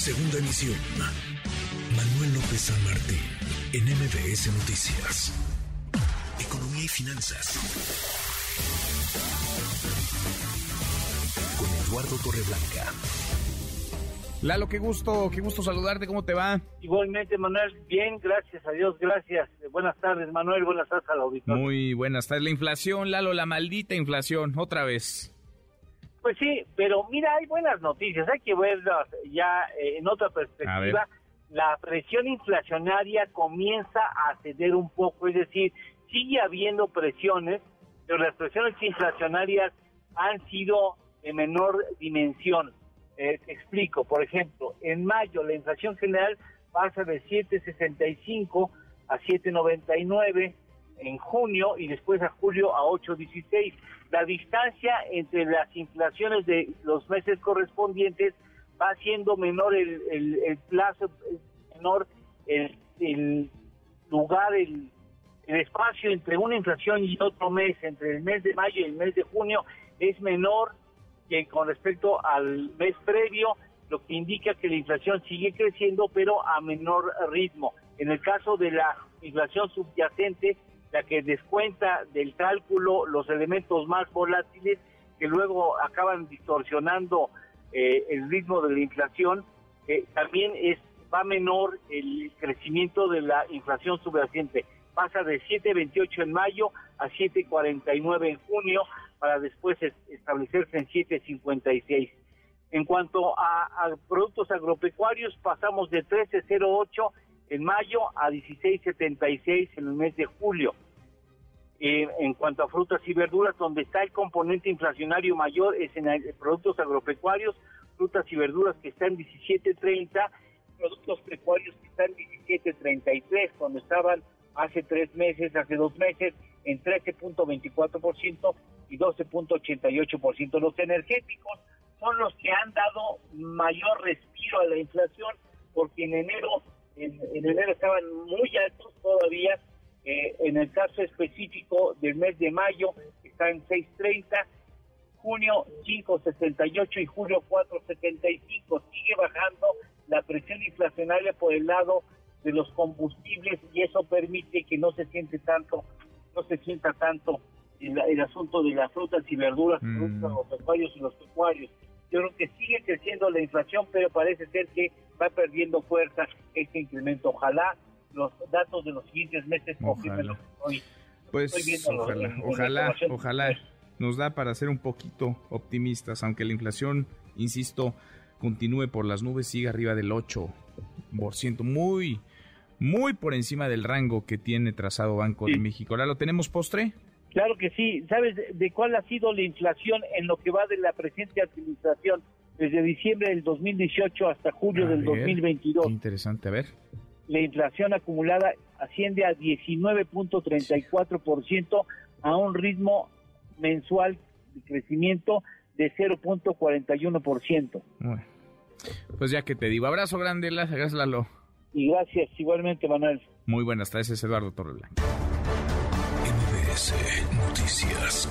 Segunda emisión. Manuel López San Martín, en MBS Noticias. Economía y finanzas. Con Eduardo Torreblanca. Lalo, qué gusto, qué gusto saludarte, ¿cómo te va? Igualmente, Manuel, bien, gracias a Dios, gracias. Buenas tardes, Manuel, buenas tardes a la auditoría. Muy buenas tardes. La inflación, Lalo, la maldita inflación, otra vez. Pues sí, pero mira, hay buenas noticias, hay que verlas ya eh, en otra perspectiva. La presión inflacionaria comienza a ceder un poco, es decir, sigue habiendo presiones, pero las presiones inflacionarias han sido de menor dimensión. Eh, te explico, por ejemplo, en mayo la inflación general pasa de 7.65 a 7.99 en junio y después a julio a 8.16. La distancia entre las inflaciones de los meses correspondientes va siendo menor el, el, plazo, menor el, el lugar, el, el espacio entre una inflación y otro mes, entre el mes de mayo y el mes de junio, es menor que con respecto al mes previo, lo que indica que la inflación sigue creciendo, pero a menor ritmo. En el caso de la inflación subyacente, la que descuenta del cálculo los elementos más volátiles que luego acaban distorsionando eh, el ritmo de la inflación, también es va menor el crecimiento de la inflación subyacente. Pasa de 7.28 en mayo a 7.49 en junio para después establecerse en 7.56. En cuanto a, a, productos agropecuarios, pasamos de 13.08 en mayo a 16.76 en el mes de julio. Eh, en cuanto a frutas y verduras, donde está el componente inflacionario mayor es en productos agropecuarios, frutas y verduras que están 17.30, productos pecuarios que están 17.33, cuando estaban hace tres meses, hace dos meses, en 13.24% y 12.88%. Los energéticos son los que han dado mayor respiro a la inflación, porque en enero en, enero estaban muy altos todavía. Eh, en el caso específico del mes de mayo está en 6.30, junio 5.68 y julio 4.75. Sigue bajando la presión inflacionaria por el lado de los combustibles y eso permite que no se siente tanto, no se sienta tanto el, asunto de las frutas y verduras, mm. los pecuarios y los pecuarios. Yo creo que sigue creciendo la inflación, pero parece ser que va perdiendo fuerza este incremento. Ojalá los datos de los siguientes meses confirmen lo que estoy, pues ojalá, ojalá, ojalá nos da para ser un poquito optimistas, aunque la inflación, insisto, continúe por las nubes, sigue arriba del 8%, muy, muy por encima del rango que tiene trazado Banco de México. ¿Ahora lo tenemos postre? Claro que sí. ¿Sabes de, cuál ha sido la inflación en lo que va de la presente administración desde diciembre del 2018 hasta julio del 2022? interesante, a ver. La inflación acumulada asciende a 19.34% a un ritmo mensual de crecimiento de 0.41%. Bueno, pues ya que te digo, abrazo grande, gracias Lalo. Y gracias igualmente, Manuel. Muy buenas tardes, Eduardo Torreblanca. MBS Noticias.